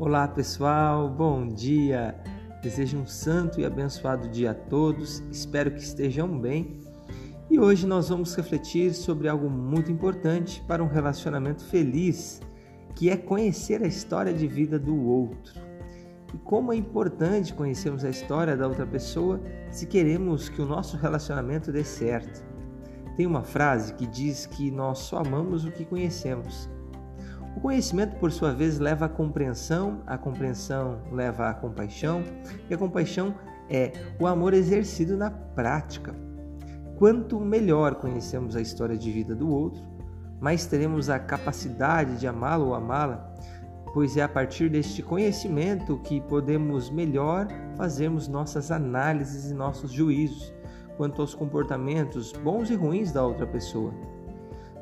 Olá pessoal, bom dia! Desejo um santo e abençoado dia a todos, espero que estejam bem. E hoje nós vamos refletir sobre algo muito importante para um relacionamento feliz, que é conhecer a história de vida do outro. E como é importante conhecermos a história da outra pessoa se queremos que o nosso relacionamento dê certo. Tem uma frase que diz que nós só amamos o que conhecemos. O conhecimento, por sua vez, leva à compreensão, a compreensão leva à compaixão, e a compaixão é o amor exercido na prática. Quanto melhor conhecemos a história de vida do outro, mais teremos a capacidade de amá-lo ou amá-la, pois é a partir deste conhecimento que podemos melhor fazermos nossas análises e nossos juízos quanto aos comportamentos bons e ruins da outra pessoa.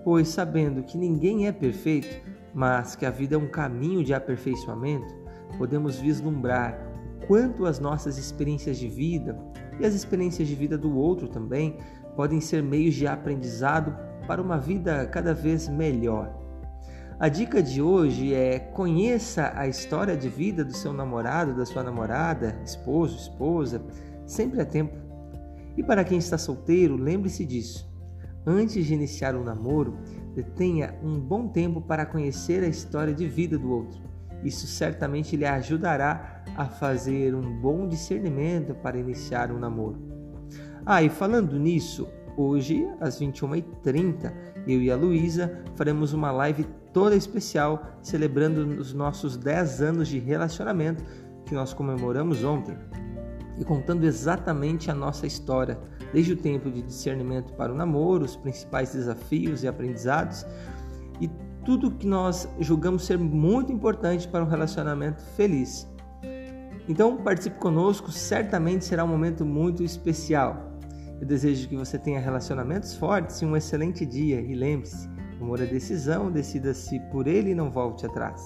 Pois sabendo que ninguém é perfeito, mas que a vida é um caminho de aperfeiçoamento, podemos vislumbrar o quanto as nossas experiências de vida e as experiências de vida do outro também podem ser meios de aprendizado para uma vida cada vez melhor. A dica de hoje é conheça a história de vida do seu namorado, da sua namorada, esposo, esposa, sempre a tempo e para quem está solteiro, lembre-se disso. Antes de iniciar um namoro, detenha um bom tempo para conhecer a história de vida do outro. Isso certamente lhe ajudará a fazer um bom discernimento para iniciar um namoro. Ah, e falando nisso, hoje às 21h30, eu e a Luísa faremos uma live toda especial celebrando os nossos 10 anos de relacionamento que nós comemoramos ontem e contando exatamente a nossa história, desde o tempo de discernimento para o namoro, os principais desafios e aprendizados e tudo que nós julgamos ser muito importante para um relacionamento feliz. Então, participe conosco, certamente será um momento muito especial. Eu desejo que você tenha relacionamentos fortes e um excelente dia. E lembre-se: amor é decisão, decida-se por ele e não volte atrás.